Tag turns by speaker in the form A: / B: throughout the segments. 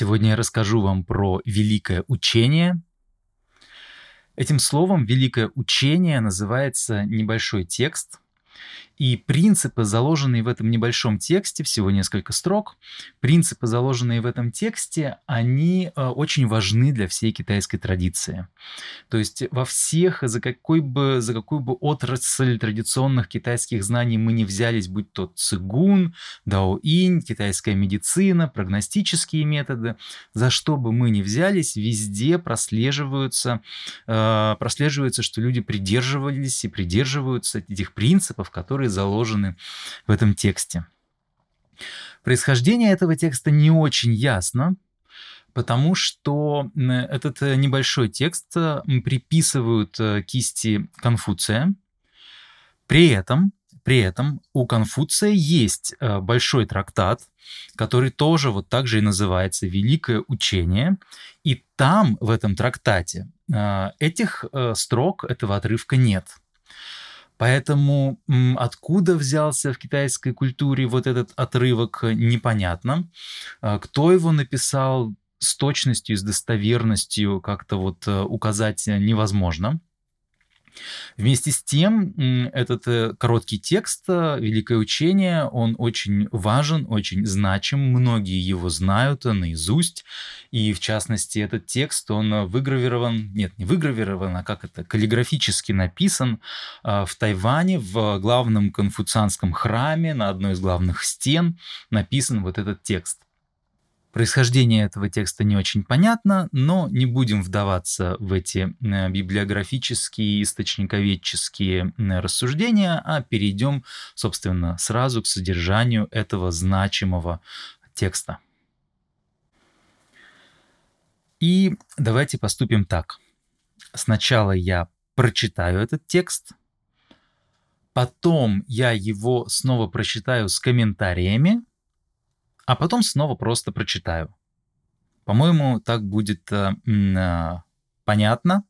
A: Сегодня я расскажу вам про великое учение. Этим словом великое учение называется небольшой текст, и принципы, заложенные в этом небольшом тексте, всего несколько строк, принципы, заложенные в этом тексте, они э, очень важны для всей китайской традиции. То есть во всех, за, какой бы, за какую бы отрасль традиционных китайских знаний мы не взялись, будь то цигун, даоинь, китайская медицина, прогностические методы, за что бы мы ни взялись, везде прослеживаются, э, прослеживается, что люди придерживались и придерживаются этих принципов, которые заложены в этом тексте. Происхождение этого текста не очень ясно, потому что этот э, небольшой текст э, приписывают э, кисти Конфуция. При этом, при этом у Конфуция есть большой трактат, который тоже вот так же и называется «Великое учение». И там, в этом трактате, этих строк, этого отрывка нет – Поэтому откуда взялся в китайской культуре вот этот отрывок, непонятно. А, кто его написал с точностью, с достоверностью как-то вот э, указать невозможно. Вместе с тем, этот э, короткий текст э, «Великое учение», он очень важен, очень значим, многие его знают наизусть, и в частности этот текст, он выгравирован, нет, не выгравирован, а как это, каллиграфически написан э, в Тайване, в главном конфуцианском храме, на одной из главных стен написан вот этот текст. Происхождение этого текста не очень понятно, но не будем вдаваться в эти э, библиографические, источниковедческие рассуждения, а перейдем, собственно, сразу к содержанию этого значимого текста. И давайте поступим так. Сначала я прочитаю этот текст, потом я его снова прочитаю с комментариями, а потом снова просто прочитаю. По-моему, так будет э, э, понятно,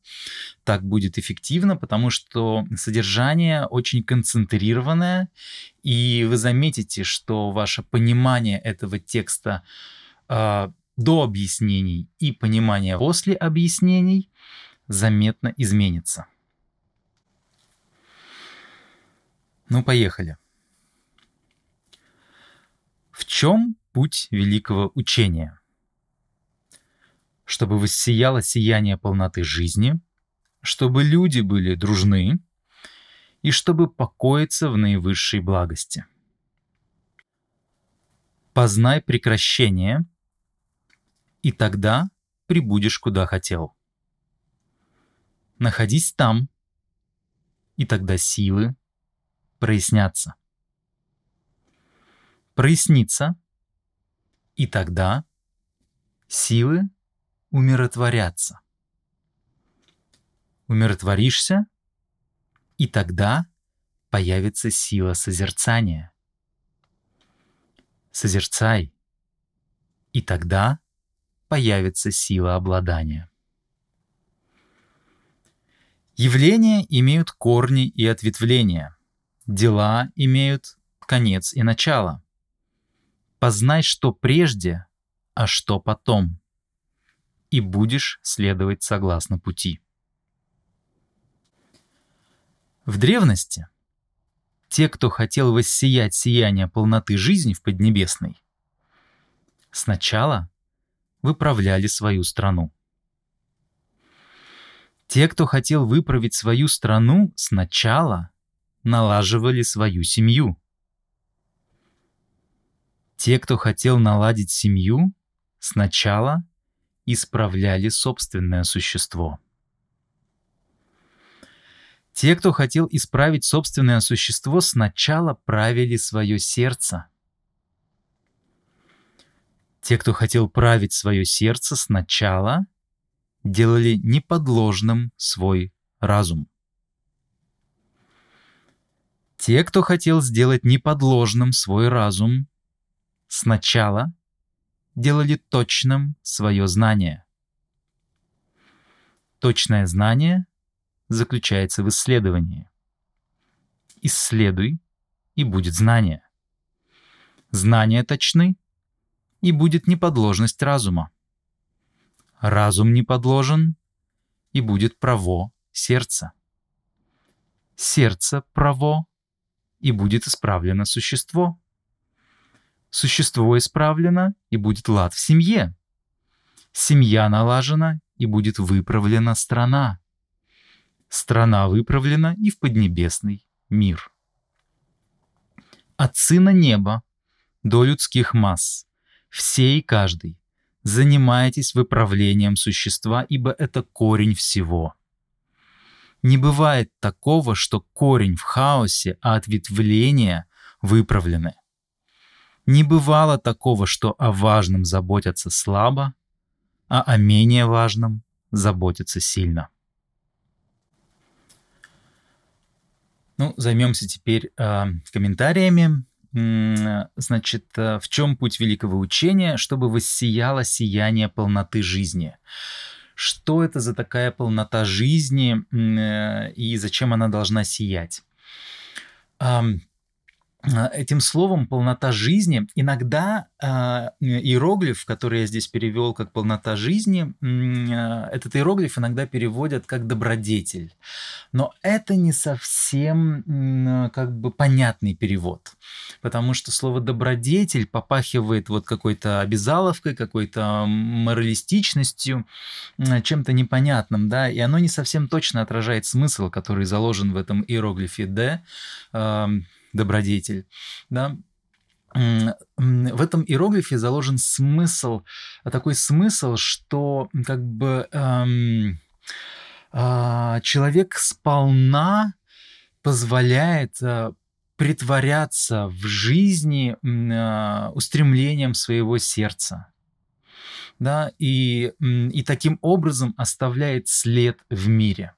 A: так будет эффективно, потому что содержание очень концентрированное, и вы заметите, что ваше понимание этого текста э, до объяснений и понимание после объяснений заметно изменится. Ну, поехали. В чем путь великого учения. Чтобы воссияло сияние полноты жизни, чтобы люди были дружны и чтобы покоиться в наивысшей благости. Познай прекращение, и тогда прибудешь куда хотел. Находись там, и тогда силы прояснятся. Прояснится — и тогда силы умиротворятся. Умиротворишься, и тогда появится сила созерцания. Созерцай, и тогда появится сила обладания. Явления имеют корни и ответвления. Дела имеют конец и начало. Познай, что прежде, а что потом, и будешь следовать согласно пути. В древности те, кто хотел воссиять сияние полноты жизни в Поднебесной, сначала выправляли свою страну. Те, кто хотел выправить свою страну, сначала налаживали свою семью. Те, кто хотел наладить семью, сначала исправляли собственное существо. Те, кто хотел исправить собственное существо, сначала правили свое сердце. Те, кто хотел править свое сердце, сначала делали неподложным свой разум. Те, кто хотел сделать неподложным свой разум, сначала делали точным свое знание. Точное знание заключается в исследовании. Исследуй, и будет знание. Знания точны, и будет неподложность разума. разум не подложен, и будет право сердце. Сердце право, и будет исправлено существо. Существо исправлено, и будет лад в семье. Семья налажена, и будет выправлена страна. Страна выправлена и в поднебесный мир. От Сына Неба до людских масс, все и каждый, занимайтесь выправлением существа, ибо это корень всего. Не бывает такого, что корень в хаосе, а ответвления выправлены. Не бывало такого, что о важном заботятся слабо, а о менее важном заботятся сильно. Ну, займемся теперь э, комментариями значит, э, в чем путь великого учения, чтобы воссияло сияние полноты жизни? Что это за такая полнота жизни э, и зачем она должна сиять? А, этим словом полнота жизни иногда э, иероглиф, который я здесь перевел как полнота жизни, э, этот иероглиф иногда переводят как добродетель, но это не совсем э, как бы понятный перевод, потому что слово добродетель попахивает вот какой-то обязаловкой, какой-то моралистичностью, э, чем-то непонятным, да, и оно не совсем точно отражает смысл, который заложен в этом иероглифе «д». Э, добродетель, да, в этом иероглифе заложен смысл, такой смысл, что как бы эм, э, человек сполна позволяет э, притворяться в жизни э, устремлением своего сердца. Да, и, и таким образом оставляет след в мире.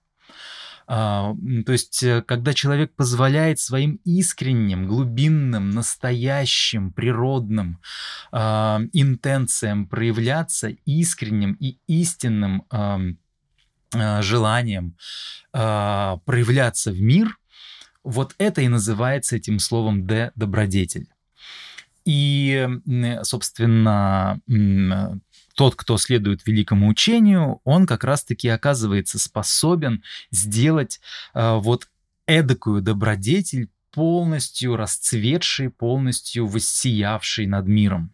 A: А, то есть, э, когда человек позволяет своим искренним, глубинным, настоящим, природным э, интенциям проявляться искренним и истинным э, желанием проявляться в мир, вот это и называется этим словом «д» – добродетель. И, собственно, тот, кто следует великому учению, он как раз-таки оказывается способен сделать э, вот эдакую добродетель полностью расцветшей, полностью воссиявшей над миром.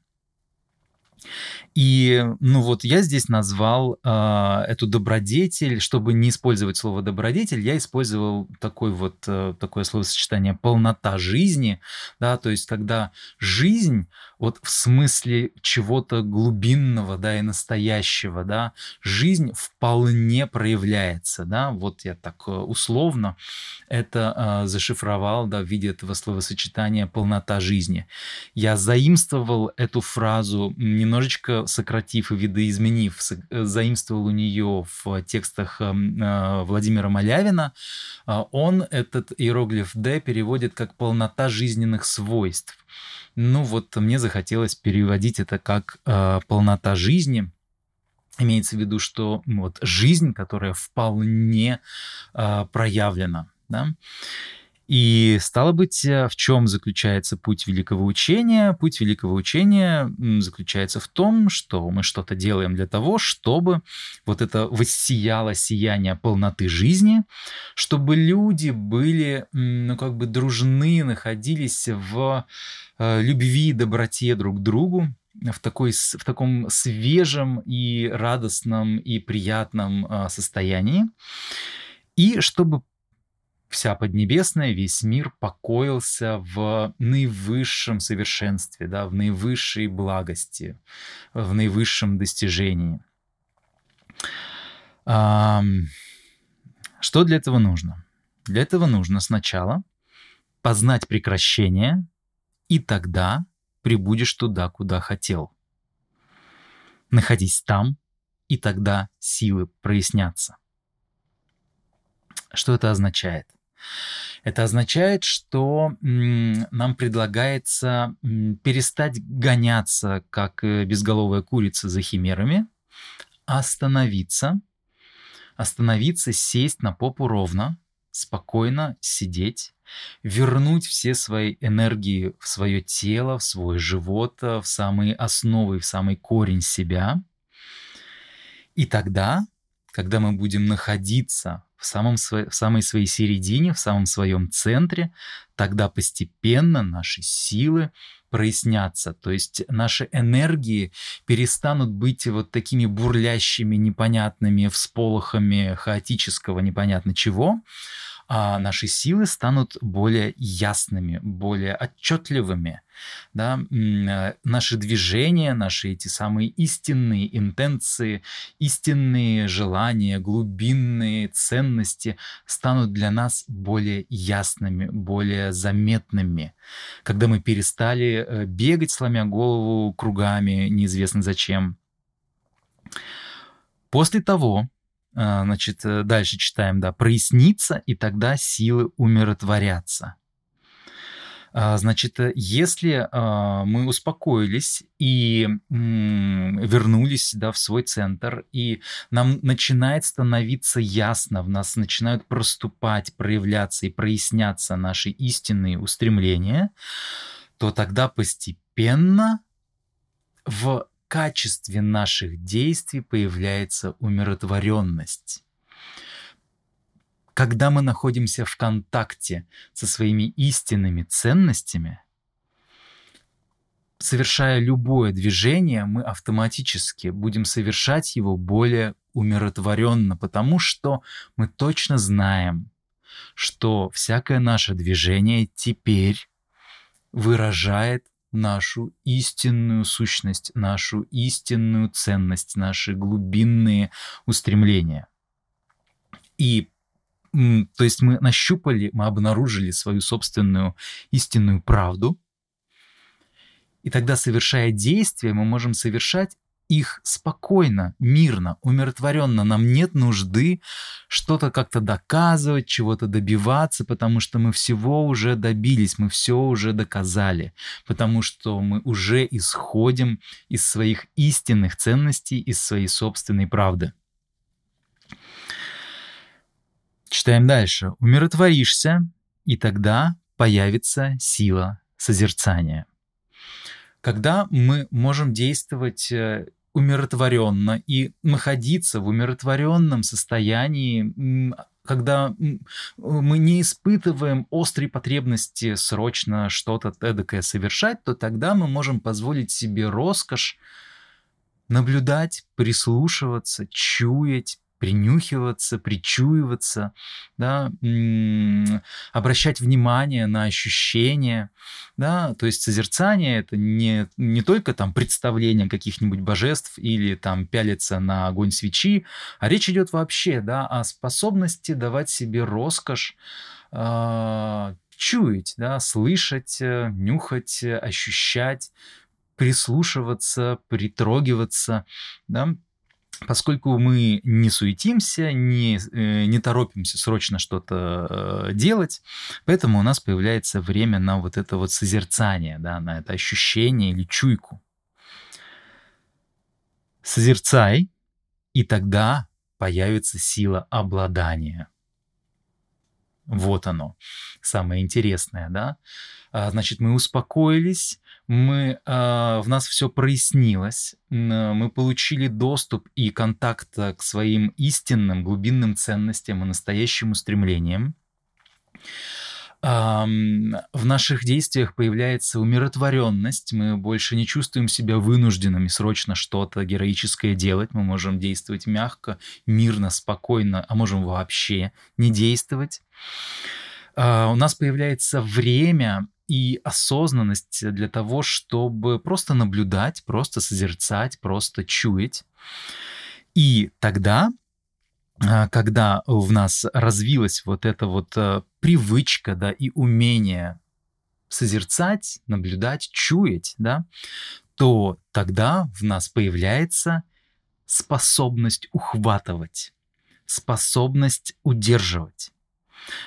A: И, ну вот, я здесь назвал э, эту добродетель, чтобы не использовать слово добродетель, я использовал такой вот, э, такое словосочетание полнота жизни, да, то есть когда жизнь, вот в смысле чего-то глубинного, да, и настоящего, да, жизнь вполне проявляется, да, вот я так э, условно это э, зашифровал, да, в виде этого словосочетания полнота жизни. Я заимствовал эту фразу немножечко сократив и видоизменив, э, заимствовал у нее в текстах эм, э, Владимира Малявина, а он этот иероглиф «Д» переводит как «полнота жизненных свойств». Ну вот мне захотелось переводить это как э, «полнота жизни», Имеется в виду, что вот жизнь, которая вполне э, проявлена. Да? И стало быть, э, в чем заключается путь великого учения? Путь великого учения заключается в том, что мы что-то делаем для того, чтобы вот это воссияло сияние полноты жизни, чтобы люди были, ну, как бы дружны, находились в э, любви и доброте друг к другу, в, такой, в таком свежем и радостном и приятном э, состоянии. И чтобы вся Поднебесная, весь мир покоился в наивысшем совершенстве, да, в наивысшей благости, в наивысшем достижении. Что для этого нужно? Для этого нужно сначала познать прекращение, и тогда прибудешь туда, куда хотел. Находись там, и тогда силы прояснятся. Что это означает? Это означает, что нам предлагается перестать гоняться, как э, безголовая курица за химерами, остановиться, остановиться, сесть на попу ровно, спокойно сидеть, вернуть все свои энергии в свое тело, в свой живот, в самые основы, в самый корень себя. И тогда, когда мы будем находиться в, самом, в самой своей середине, в самом своем центре, тогда постепенно наши силы прояснятся, то есть наши энергии перестанут быть вот такими бурлящими, непонятными всполохами хаотического непонятно чего, а наши силы станут более ясными, более отчетливыми. Да? Э, наши движения, наши эти самые истинные интенции, истинные желания, глубинные ценности станут для нас более ясными, более заметными. Когда мы перестали э, бегать, сломя голову кругами, неизвестно зачем. После того, значит, э, дальше читаем, да, прояснится, и тогда силы умиротворятся. А, значит, э, если а, мы успокоились и вернулись да, в свой центр, и нам начинает становиться ясно, в нас начинают проступать, проявляться и проясняться наши истинные устремления, то тогда постепенно в качестве наших действий появляется умиротворенность. Когда мы находимся в контакте со своими истинными ценностями, совершая любое движение, мы автоматически будем совершать его более умиротворенно, потому что мы точно знаем, что всякое наше движение теперь выражает нашу истинную сущность, нашу истинную ценность, наши глубинные устремления. И то есть мы нащупали, мы обнаружили свою собственную истинную правду, и тогда, совершая действия, мы можем совершать их спокойно, мирно, умиротворенно. Нам нет нужды что-то как-то доказывать, чего-то добиваться, потому что мы всего уже добились, мы все уже доказали, потому что мы уже исходим из своих истинных ценностей, из своей собственной правды. Читаем дальше. Умиротворишься, и тогда появится сила созерцания. Когда мы можем действовать э, умиротворенно и находиться в умиротворенном состоянии, когда мы не испытываем острой потребности срочно что-то эдакое совершать, то тогда мы можем позволить себе роскошь наблюдать, прислушиваться, чуять, принюхиваться, причуиваться, да, обращать внимание на ощущения, да, то есть созерцание это не, не только там представление каких-нибудь божеств или там пялиться на огонь свечи, а речь идет вообще, да, о способности давать себе роскошь э, чуять, да, слышать, э, нюхать, ощущать, прислушиваться, притрогиваться, да, поскольку мы не суетимся, не, э, не торопимся срочно что-то э, делать, поэтому у нас появляется время на вот это вот созерцание, да, на это ощущение или чуйку. Созерцай, и тогда появится сила обладания. Вот оно, самое интересное, да? А, значит, мы успокоились, мы, э, в нас все прояснилось, мы получили доступ и контакт э, к своим истинным глубинным ценностям и настоящим устремлениям. В наших действиях появляется умиротворенность, мы больше не чувствуем себя вынужденными срочно что-то героическое делать, мы можем действовать мягко, мирно, спокойно, а можем вообще не действовать. А, у нас появляется время и осознанность для того, чтобы просто наблюдать, просто созерцать, просто чуять. И тогда, а, когда в нас развилась вот эта вот а, привычка, да, и умение созерцать, наблюдать, чуять, да, то тогда в нас появляется способность ухватывать, способность удерживать.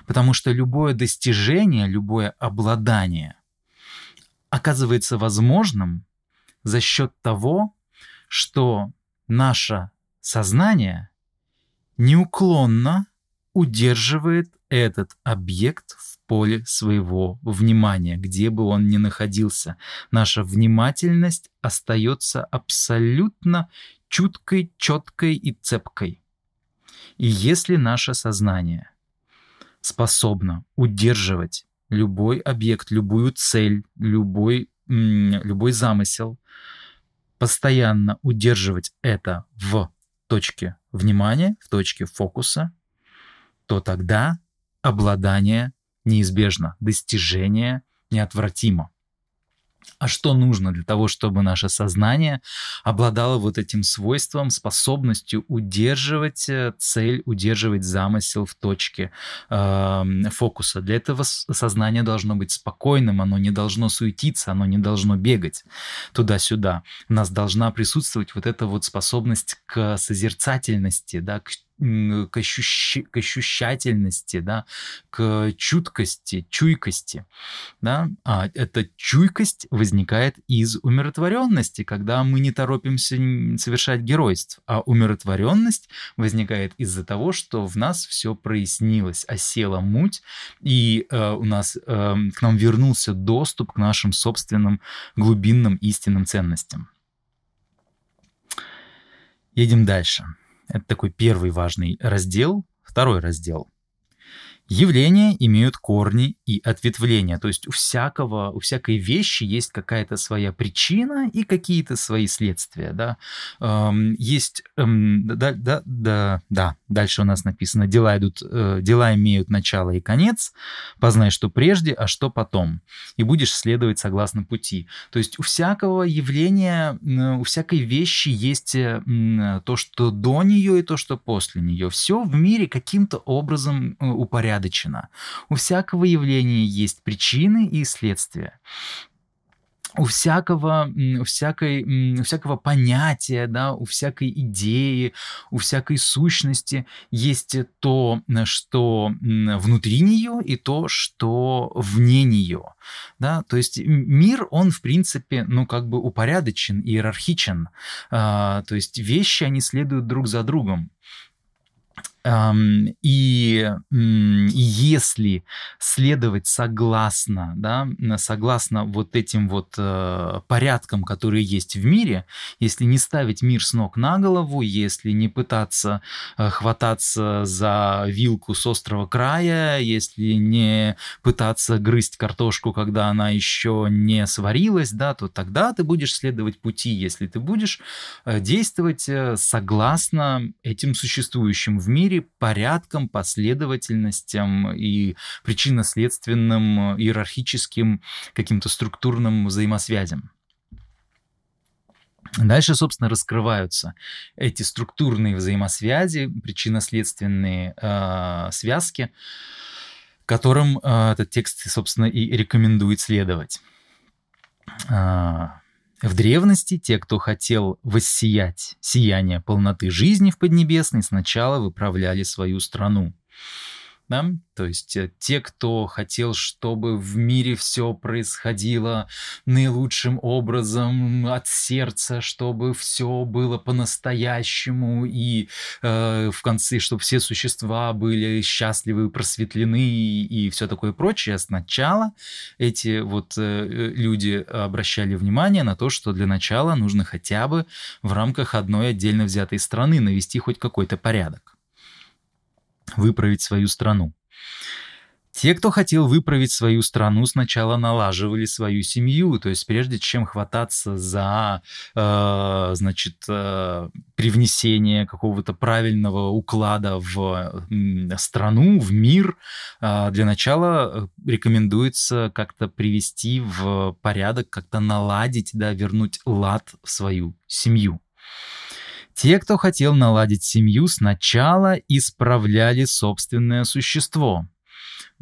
A: Потому что любое достижение, любое обладание оказывается возможным за счет того, что наше сознание неуклонно удерживает этот объект в поле своего внимания, где бы он ни находился. Наша внимательность остается абсолютно чуткой, четкой и цепкой. И если наше сознание способно удерживать любой объект, любую цель, любой, любой замысел, постоянно удерживать это в точке внимания, в точке фокуса, то тогда обладание неизбежно, достижение неотвратимо. А что нужно для того, чтобы наше сознание обладало вот этим свойством, способностью удерживать э, цель, удерживать замысел в точке э, фокуса? Для этого сознание должно быть спокойным, оно не должно суетиться, оно не должно бегать туда-сюда. У нас должна присутствовать вот эта вот способность к созерцательности, да, к к, ощущ... к ощущательности, да, к чуткости, чуйкости. Да? А эта чуйкость возникает из умиротворенности, когда мы не торопимся совершать геройств, а умиротворенность возникает из-за того, что в нас все прояснилось, осела муть, и э, у нас э, к нам вернулся доступ к нашим собственным глубинным истинным ценностям. Едем дальше. Это такой первый важный раздел. Второй раздел. Явления имеют корни и ответвления, то есть у всякого, у всякой вещи есть какая-то своя причина и какие-то свои следствия, да. Эм, есть, эм, да, да, да, да, дальше у нас написано, дела идут, э, дела имеют начало и конец, познай, что прежде, а что потом, и будешь следовать согласно пути. То есть у всякого явления, у всякой вещи есть э, то, что до нее и то, что после нее. Все в мире каким-то образом э, упорядочено. У всякого явления есть причины и следствия у всякого, у всякой, у всякого понятия, да, у всякой идеи, у всякой сущности есть то, что внутри нее, и то, что вне нее. Да? То есть мир, он, в принципе, ну, как бы упорядочен, иерархичен. А, то есть вещи, они следуют друг за другом. И если следовать согласно, да, согласно вот этим вот э, порядкам, которые есть в мире, если не ставить мир с ног на голову, если не пытаться э, хвататься за вилку с острого края, если не пытаться грызть картошку, когда она еще не сварилась, да, то тогда ты будешь следовать пути, если ты будешь э, действовать согласно этим существующим в мире мире порядком, последовательностям и причинно-следственным иерархическим каким-то структурным взаимосвязям. Дальше, собственно, раскрываются эти структурные взаимосвязи, причинно-следственные э, связки, которым э, этот текст, собственно, и рекомендует следовать. Э, в древности те, кто хотел воссиять сияние полноты жизни в Поднебесной, сначала выправляли свою страну да, то есть э, те, кто хотел, чтобы в мире все происходило наилучшим образом от сердца, чтобы все было по-настоящему и э, в конце, чтобы все существа были счастливы, просветлены и, и все такое прочее. Сначала эти вот э, люди обращали внимание на то, что для начала нужно хотя бы в рамках одной отдельно взятой страны навести хоть какой-то порядок выправить свою страну. Те, кто хотел выправить свою страну, сначала налаживали свою семью, то есть прежде чем хвататься за, э, значит, э, привнесение какого-то правильного уклада в э, страну, в мир, э, для начала рекомендуется как-то привести в порядок, как-то наладить, да, вернуть лад в свою семью. Те, кто хотел наладить семью, сначала исправляли собственное существо.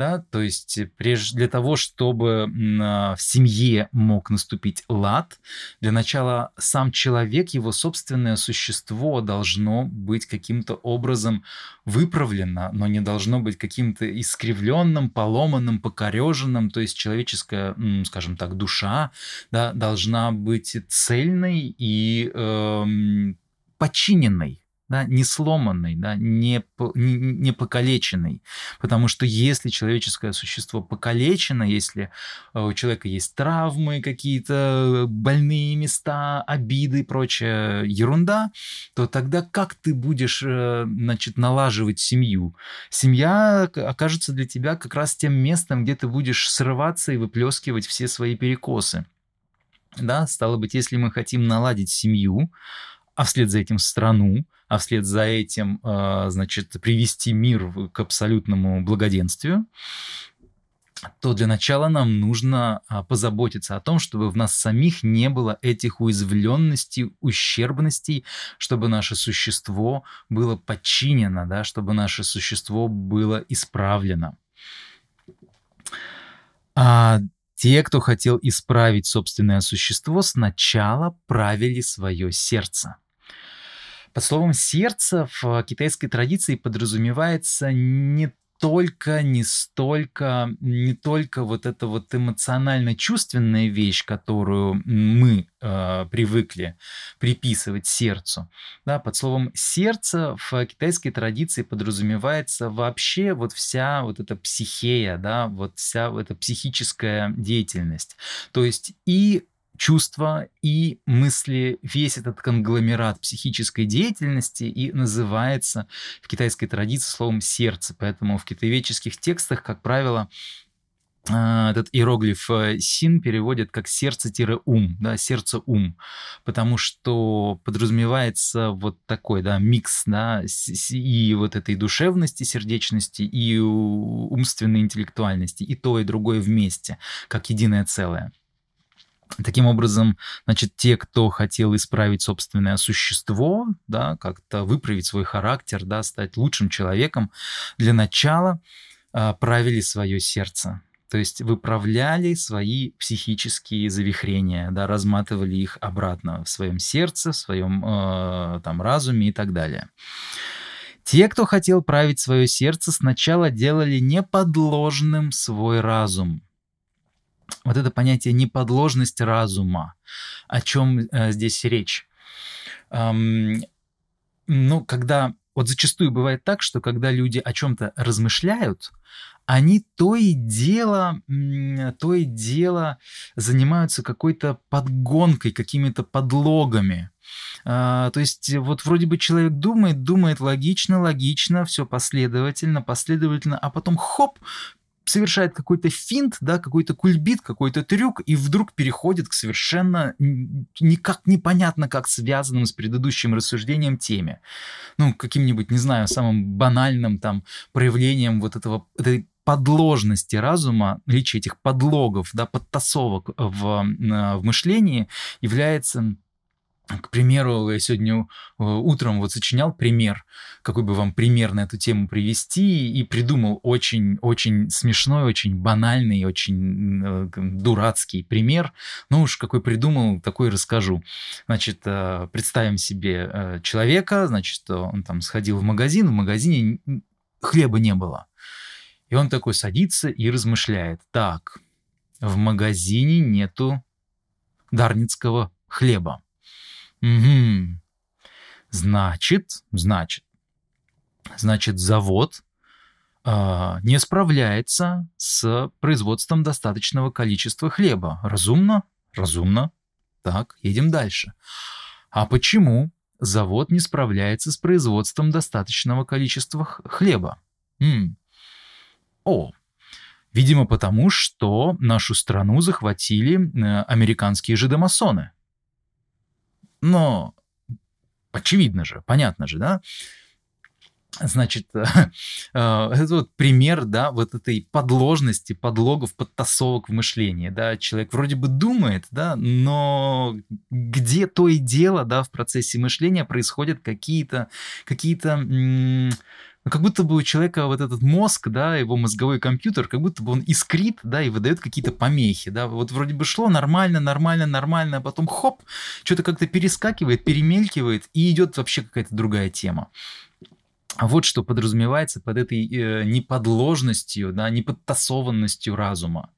A: Да, то есть прежде для того, чтобы в семье мог наступить лад, для начала сам человек, его собственное существо должно быть каким-то образом выправлено, но не должно быть каким-то искривленным, поломанным, покореженным. То есть человеческая, скажем так, душа да, должна быть цельной и э, подчиненной да, не сломанный, да, не, не, не покалеченный. Потому что если человеческое существо покалечено, если э, у человека есть травмы, какие-то больные места, обиды и прочая ерунда, то тогда как ты будешь, э, значит, налаживать семью? Семья окажется для тебя как раз тем местом, где ты будешь срываться и выплескивать все свои перекосы. Да, стало быть, если мы хотим наладить семью, а вслед за этим страну, а вслед за этим, а, значит, привести мир к абсолютному благоденствию, то для начала нам нужно а, позаботиться о том, чтобы в нас самих не было этих уязвленностей, ущербностей, чтобы наше существо было подчинено, да, чтобы наше существо было исправлено. А те, кто хотел исправить собственное существо, сначала правили свое сердце. Под словом «сердце» в китайской традиции подразумевается не только, не столько, не только вот эта вот эмоционально-чувственная вещь, которую мы э, привыкли приписывать сердцу. Да, под словом сердце в китайской традиции подразумевается вообще вот вся вот эта психея, да, вот вся эта психическая деятельность. То есть и чувства и мысли, весь этот конгломерат психической деятельности и называется в китайской традиции словом «сердце». Поэтому в китаеведческих текстах, как правило, а, этот иероглиф э, син переводит как сердце-ум, да, сердце-ум, потому что подразумевается вот такой, да, микс, да, и вот этой душевности, сердечности, и умственной интеллектуальности, и то, и другое вместе, как единое целое. Таким образом, значит, те, кто хотел исправить собственное существо, да, как-то выправить свой характер, да, стать лучшим человеком, для начала э, правили свое сердце. То есть выправляли свои психические завихрения, да, разматывали их обратно в своем сердце, в своем э, там, разуме и так далее. Те, кто хотел править свое сердце, сначала делали неподложным свой разум – вот это понятие неподложность разума. О чем э, здесь речь? Эм, ну, когда вот зачастую бывает так, что когда люди о чем-то размышляют, они то и дело, то и дело занимаются какой-то подгонкой, какими-то подлогами. А, то есть вот вроде бы человек думает, думает логично, логично, все последовательно, последовательно, а потом хоп, совершает какой-то финт, да, какой-то кульбит, какой-то трюк, и вдруг переходит к совершенно никак непонятно как связанным с предыдущим рассуждением теме. Ну, каким-нибудь, не знаю, самым банальным там проявлением вот этого, этой подложности разума, наличие этих подлогов, да, подтасовок в, э, в мышлении является к примеру, я сегодня э, утром вот сочинял пример, какой бы вам пример на эту тему привести, и придумал очень-очень смешной, очень банальный, очень э, дурацкий пример. Ну уж какой придумал, такой расскажу. Значит, э, представим себе человека, значит, он там сходил в магазин, в магазине хлеба не было. И он такой садится и размышляет. Так, в магазине нету дарницкого хлеба Угу. Значит, значит, значит, завод э, не справляется с производством достаточного количества хлеба. Разумно? Разумно. Так, едем дальше. А почему завод не справляется с производством достаточного количества хлеба? М. О, видимо, потому что нашу страну захватили э, американские жидомасоны. Но очевидно же, понятно же, да? Значит, э, это вот пример, да, вот этой подложности, подлогов, подтасовок в мышлении, да, человек вроде бы думает, да, но где то и дело, да, в процессе мышления происходят какие-то, какие-то, ну, как будто бы у человека вот этот мозг, да, его мозговой компьютер, как будто бы он искрит, да, и выдает какие-то помехи, да, вот вроде бы шло нормально, нормально, нормально, а потом хоп, что-то как-то перескакивает, перемелькивает, и идет вообще какая-то другая тема. Вот что подразумевается под этой э, неподложностью, да, неподтасованностью разума.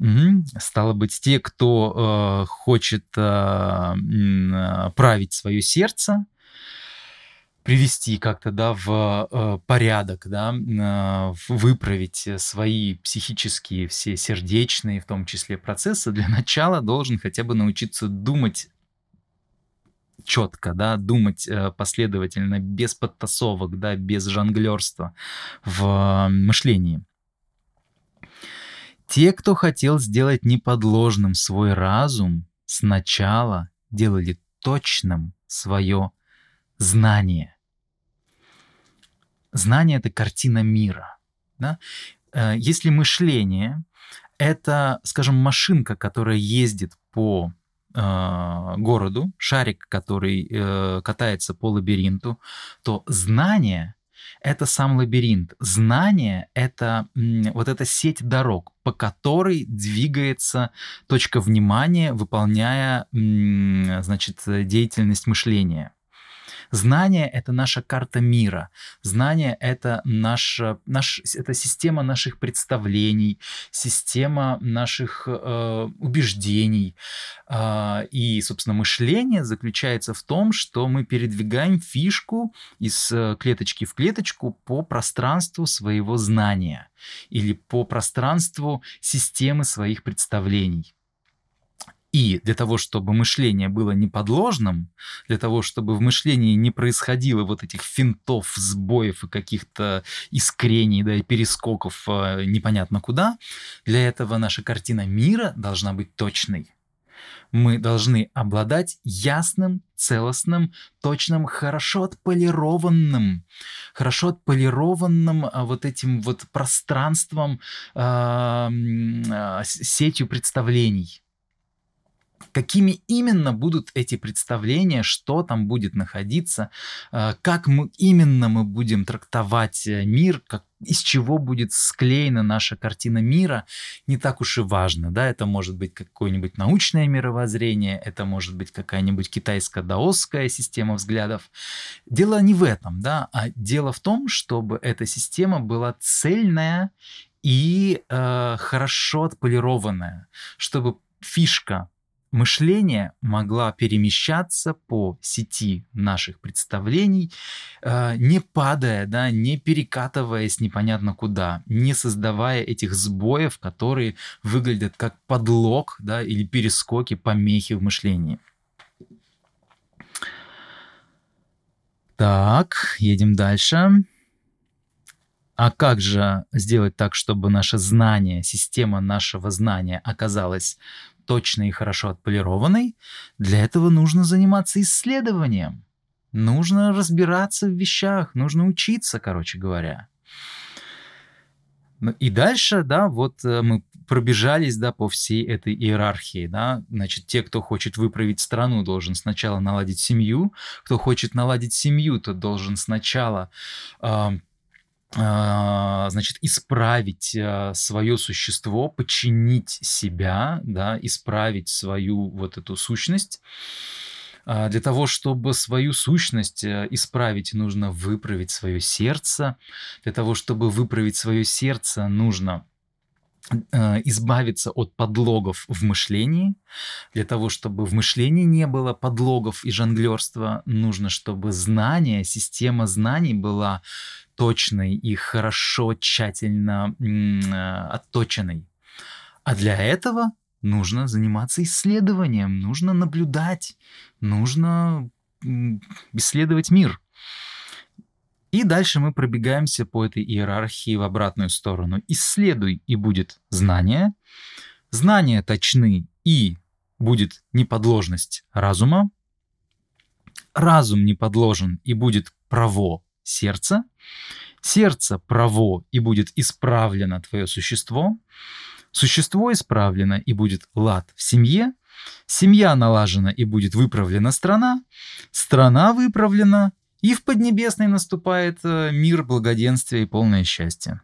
A: Угу. Стало быть, те, кто э, хочет э, э, править свое сердце, привести как-то, да, в э, порядок, да, э, выправить свои психические, все сердечные, в том числе, процессы, для начала должен хотя бы научиться думать четко, да, думать э, последовательно, без подтасовок, да, без жонглерства в мышлении. Те, кто хотел сделать неподложным свой разум, сначала делали точным свое знание. Знание — это картина мира. Да? Э, если мышление — это, скажем, машинка, которая ездит по э, городу, шарик, который э, катается по лабиринту, то знание — это сам лабиринт. Знание — это вот эта сеть дорог, по которой двигается точка внимания, выполняя, значит, деятельность мышления. Знание — это наша карта мира. Знание — это наша, наш, это система наших представлений, система наших э, убеждений. Э, и, собственно, мышление заключается в том, что мы передвигаем фишку из э, клеточки в клеточку по пространству своего знания или по пространству системы своих представлений. И для того, чтобы мышление было неподложным, для того, чтобы в мышлении не происходило вот этих финтов, сбоев и каких-то искрений, да, и перескоков э, непонятно куда, для этого наша картина мира должна быть точной. Мы должны обладать ясным, целостным, точным, хорошо отполированным, хорошо отполированным а, вот этим вот пространством, э, сетью представлений какими именно будут эти представления, что там будет находиться, э, как мы именно мы будем трактовать э, мир, как, из чего будет склеена наша картина мира, не так уж и важно. Да? Это может быть какое-нибудь научное мировоззрение, это может быть какая-нибудь китайско-даосская система взглядов. Дело не в этом, да? а дело в том, чтобы эта система была цельная и э, хорошо отполированная, чтобы фишка мышление могла перемещаться по сети наших представлений, э, не падая, да, не перекатываясь непонятно куда, не создавая этих сбоев, которые выглядят как подлог да, или перескоки, помехи в мышлении. Так, едем дальше. А как же сделать так, чтобы наше знание, система нашего знания оказалась точной и хорошо отполированной, для этого нужно заниматься исследованием. Нужно разбираться в вещах, нужно учиться, короче говоря. Ну, и дальше, да, вот э, мы пробежались, да, по всей этой иерархии, да, значит, те, кто хочет выправить страну, должен сначала наладить семью, кто хочет наладить семью, тот должен сначала э, значит, исправить а, свое существо, подчинить себя, да, исправить свою вот эту сущность. А, для того, чтобы свою сущность э, исправить, нужно выправить свое сердце. Для того, чтобы выправить свое сердце, нужно э, избавиться от подлогов в мышлении. Для того, чтобы в мышлении не было подлогов и жонглерства, нужно, чтобы знание, система знаний была точной и хорошо, тщательно э, отточенной. А для этого нужно заниматься исследованием, нужно наблюдать, нужно исследовать мир. И дальше мы пробегаемся по этой иерархии в обратную сторону. Исследуй, и будет знание. Знания точны, и будет неподложность разума. Разум не подложен, и будет право сердца. Сердце право, и будет исправлено твое существо. Существо исправлено, и будет лад в семье. Семья налажена, и будет выправлена страна. Страна выправлена, и в Поднебесной наступает э, мир, благоденствие и полное счастье.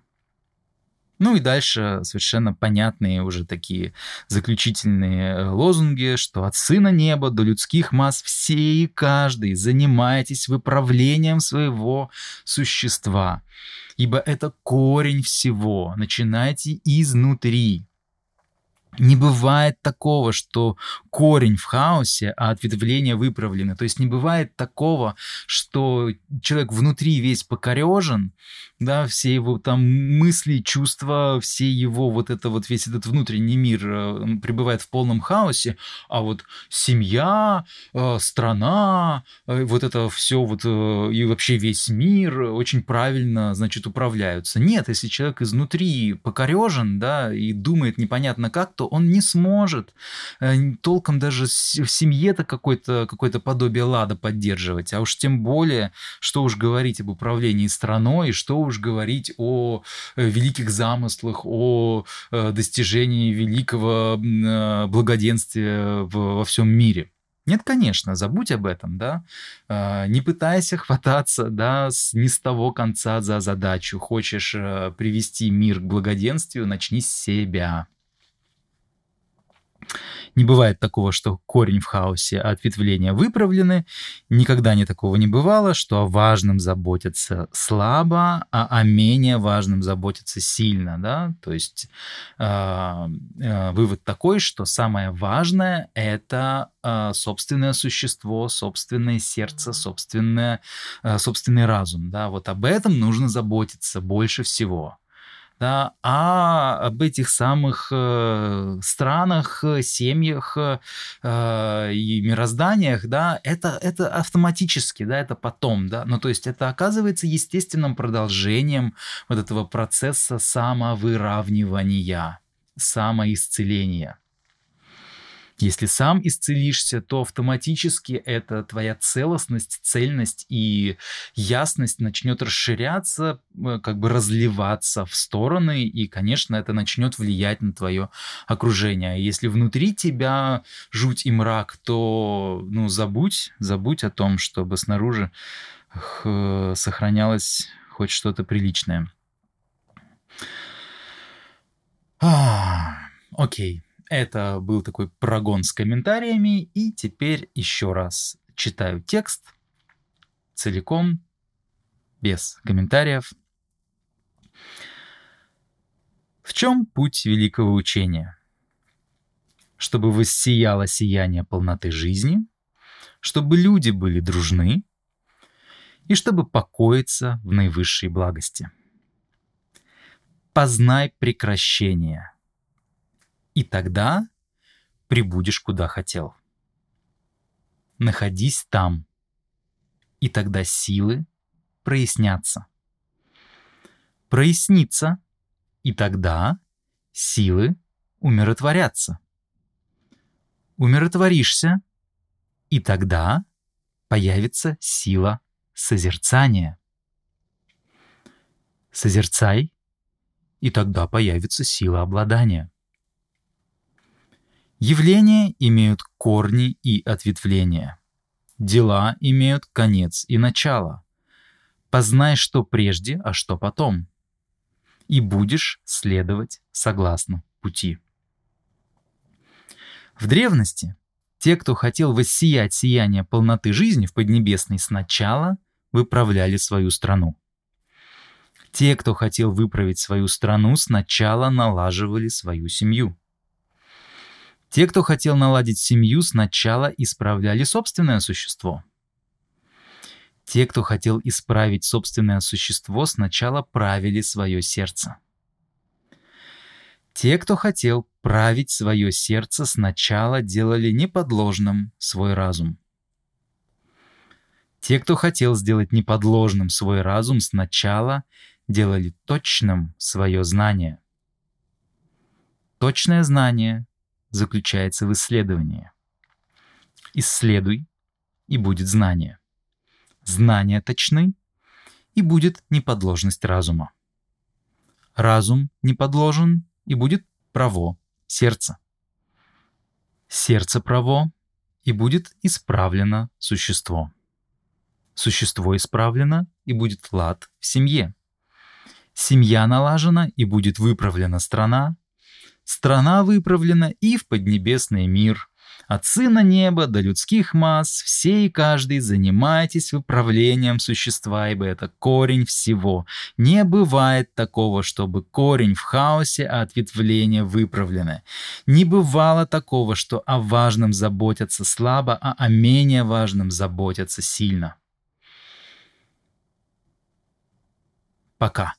A: Ну и дальше совершенно понятные уже такие заключительные э, лозунги, что от Сына Неба до людских масс все и каждый занимайтесь выправлением своего существа, ибо это корень всего, начинайте изнутри. Не бывает такого, что корень в хаосе, а ответвления выправлены. То есть не бывает такого, что человек внутри весь покорежен, да, все его там мысли, чувства, все его вот это вот весь этот внутренний мир э, пребывает в полном хаосе, а вот семья, э, страна, э, вот это все вот и вообще весь мир очень правильно, значит, управляются. Нет, если человек изнутри покорежен, да, и думает непонятно как, то он не сможет толком даже в семье-то какое-то какое подобие лада поддерживать, а уж тем более, что уж говорить об управлении страной, что уж говорить о э, великих замыслах, о э, достижении великого э, благоденствия во всем мире. Нет, конечно, забудь об этом, да. Не пытайся хвататься, да, с, не с того конца за задачу. Хочешь привести мир к благоденствию, начни с себя. Не бывает такого, что корень в хаосе, а ответвления выправлены. Никогда не такого не бывало, что о важном заботятся слабо, а о менее важном заботятся сильно. Да? То есть э, э, вывод такой, что самое важное — это э, собственное существо, собственное сердце, собственное, э, собственный разум. Да? Вот об этом нужно заботиться больше всего да, а об этих самых э, странах, э, семьях э, и мирозданиях, да, это, это автоматически, да, это потом, да, ну то есть это оказывается естественным продолжением вот этого процесса самовыравнивания, самоисцеления. Если сам исцелишься, то автоматически эта твоя целостность, цельность и ясность начнет расширяться, э, как бы разливаться в стороны, и, конечно, это начнет влиять на твое окружение. А если внутри тебя жуть и мрак, то, ну, забудь, забудь о том, чтобы снаружи сохранялось хоть что-то приличное. А, окей. Это был такой прогон с комментариями, и теперь еще раз читаю текст целиком, без комментариев. В чем путь великого учения? Чтобы воссияло сияние полноты жизни, чтобы люди были дружны и чтобы покоиться в наивысшей благости. Познай прекращение – и тогда прибудешь куда хотел. Находись там, и тогда силы прояснятся. Прояснится, и тогда силы умиротворятся. Умиротворишься, и тогда появится сила созерцания. Созерцай, и тогда появится сила обладания. Явления имеют корни и ответвления. Дела имеют конец и начало. Познай, что прежде, а что потом. И будешь следовать согласно пути. В древности те, кто хотел воссиять сияние полноты жизни в Поднебесной, сначала выправляли свою страну. Те, кто хотел выправить свою страну, сначала налаживали свою семью. Те, кто хотел наладить семью, сначала исправляли собственное существо. Те, кто хотел исправить собственное существо, сначала правили свое сердце. Те, кто хотел править свое сердце, сначала делали неподложным свой разум. Те, кто хотел сделать неподложным свой разум, сначала делали точным свое знание. Точное знание заключается в исследовании. Исследуй, и будет знание. Знания точны, и будет неподложность разума. Разум не подложен, и будет право сердце. Сердце право, и будет исправлено существо. Существо исправлено, и будет лад в семье. Семья налажена, и будет выправлена страна, страна выправлена и в поднебесный мир, От сына неба до людских масс все и каждый занимайтесь выправлением существа, ибо это корень всего. Не бывает такого, чтобы корень в хаосе, а ответвления выправлены. Не бывало такого, что о важном заботятся слабо, а о менее важном заботятся сильно. Пока.